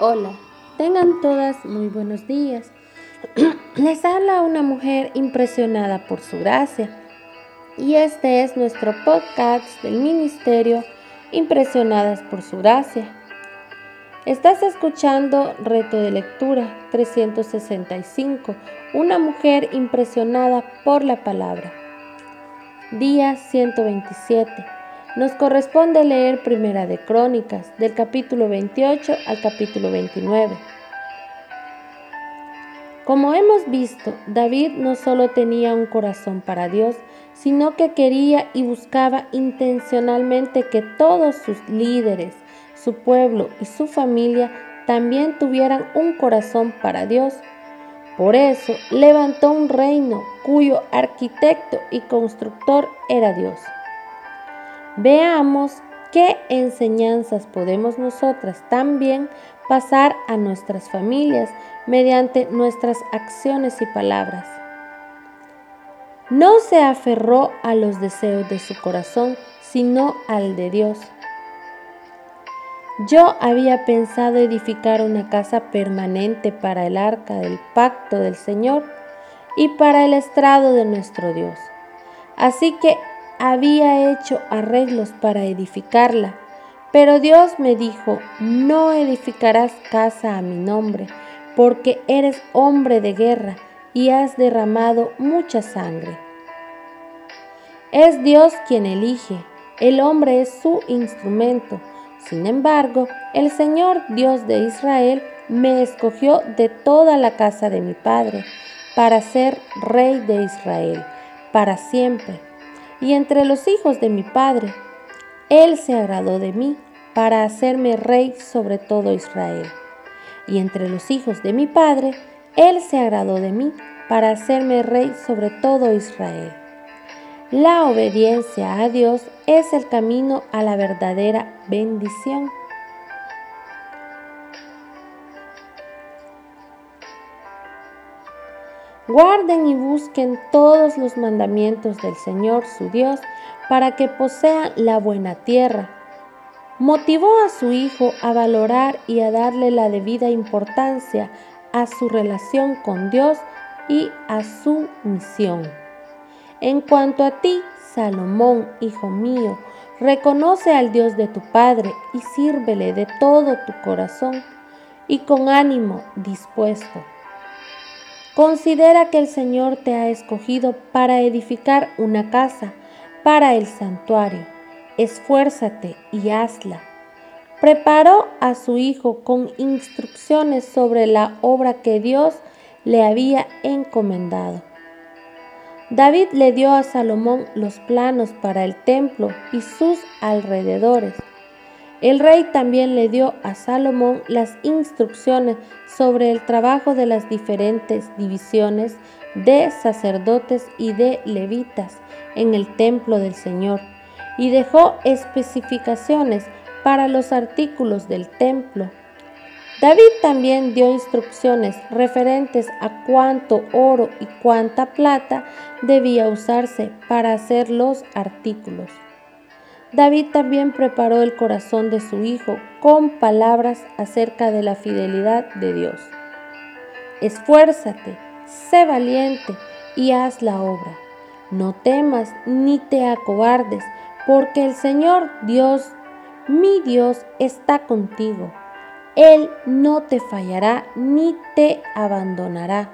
Hola, tengan todas muy buenos días. Les habla una mujer impresionada por su gracia. Y este es nuestro podcast del ministerio Impresionadas por su gracia. Estás escuchando Reto de Lectura 365, una mujer impresionada por la palabra. Día 127. Nos corresponde leer Primera de Crónicas, del capítulo 28 al capítulo 29. Como hemos visto, David no solo tenía un corazón para Dios, sino que quería y buscaba intencionalmente que todos sus líderes, su pueblo y su familia también tuvieran un corazón para Dios. Por eso levantó un reino cuyo arquitecto y constructor era Dios. Veamos qué enseñanzas podemos nosotras también pasar a nuestras familias mediante nuestras acciones y palabras. No se aferró a los deseos de su corazón, sino al de Dios. Yo había pensado edificar una casa permanente para el arca del pacto del Señor y para el estrado de nuestro Dios. Así que había hecho arreglos para edificarla, pero Dios me dijo, no edificarás casa a mi nombre, porque eres hombre de guerra y has derramado mucha sangre. Es Dios quien elige, el hombre es su instrumento. Sin embargo, el Señor Dios de Israel me escogió de toda la casa de mi padre para ser rey de Israel, para siempre y entre los hijos de mi padre. Él se agradó de mí para hacerme rey sobre todo Israel. Y entre los hijos de mi padre, Él se agradó de mí para hacerme rey sobre todo Israel. La obediencia a Dios es el camino a la verdadera bendición. Guarden y busquen todos los mandamientos del Señor su Dios para que posean la buena tierra. Motivó a su hijo a valorar y a darle la debida importancia a su relación con Dios y a su misión. En cuanto a ti, Salomón, hijo mío, reconoce al Dios de tu Padre y sírvele de todo tu corazón y con ánimo dispuesto Considera que el Señor te ha escogido para edificar una casa, para el santuario. Esfuérzate y hazla. Preparó a su hijo con instrucciones sobre la obra que Dios le había encomendado. David le dio a Salomón los planos para el templo y sus alrededores. El rey también le dio a Salomón las instrucciones sobre el trabajo de las diferentes divisiones de sacerdotes y de levitas en el templo del Señor y dejó especificaciones para los artículos del templo. David también dio instrucciones referentes a cuánto oro y cuánta plata debía usarse para hacer los artículos. David también preparó el corazón de su hijo con palabras acerca de la fidelidad de Dios. Esfuérzate, sé valiente y haz la obra. No temas ni te acobardes, porque el Señor Dios, mi Dios, está contigo. Él no te fallará ni te abandonará.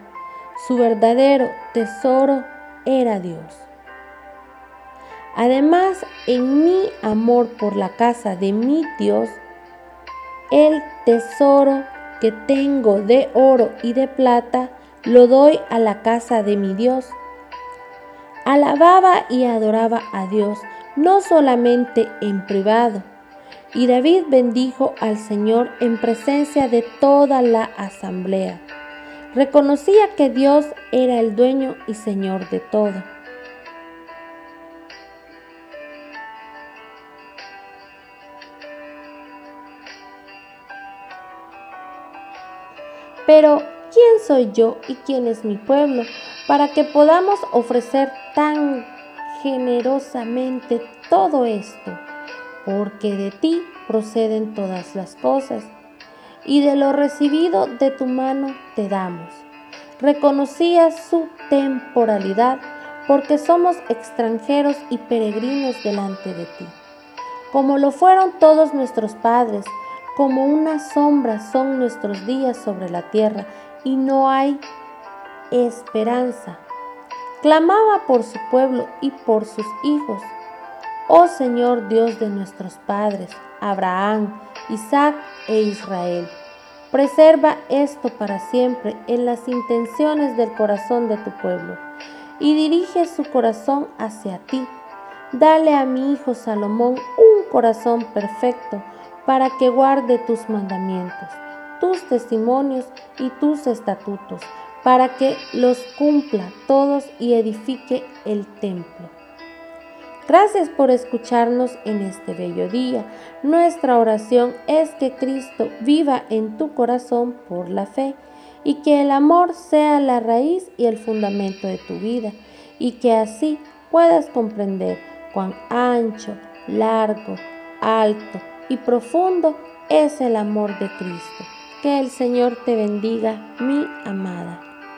Su verdadero tesoro era Dios. Además, en mi amor por la casa de mi Dios, el tesoro que tengo de oro y de plata lo doy a la casa de mi Dios. Alababa y adoraba a Dios, no solamente en privado. Y David bendijo al Señor en presencia de toda la asamblea. Reconocía que Dios era el dueño y Señor de todo. Pero, ¿quién soy yo y quién es mi pueblo para que podamos ofrecer tan generosamente todo esto? Porque de ti proceden todas las cosas. y de lo recibido de tu mano te damos. Reconocía su temporalidad porque somos extranjeros y peregrinos delante de ti. Como lo fueron todos nuestros padres, como una sombra son nuestros días sobre la tierra y no hay esperanza. Clamaba por su pueblo y por sus hijos. Oh Señor Dios de nuestros padres, Abraham, Isaac e Israel. Preserva esto para siempre en las intenciones del corazón de tu pueblo y dirige su corazón hacia ti. Dale a mi hijo Salomón un corazón perfecto para que guarde tus mandamientos, tus testimonios y tus estatutos, para que los cumpla todos y edifique el templo. Gracias por escucharnos en este bello día. Nuestra oración es que Cristo viva en tu corazón por la fe y que el amor sea la raíz y el fundamento de tu vida y que así puedas comprender cuán ancho, largo, alto y profundo es el amor de Cristo. Que el Señor te bendiga, mi amada.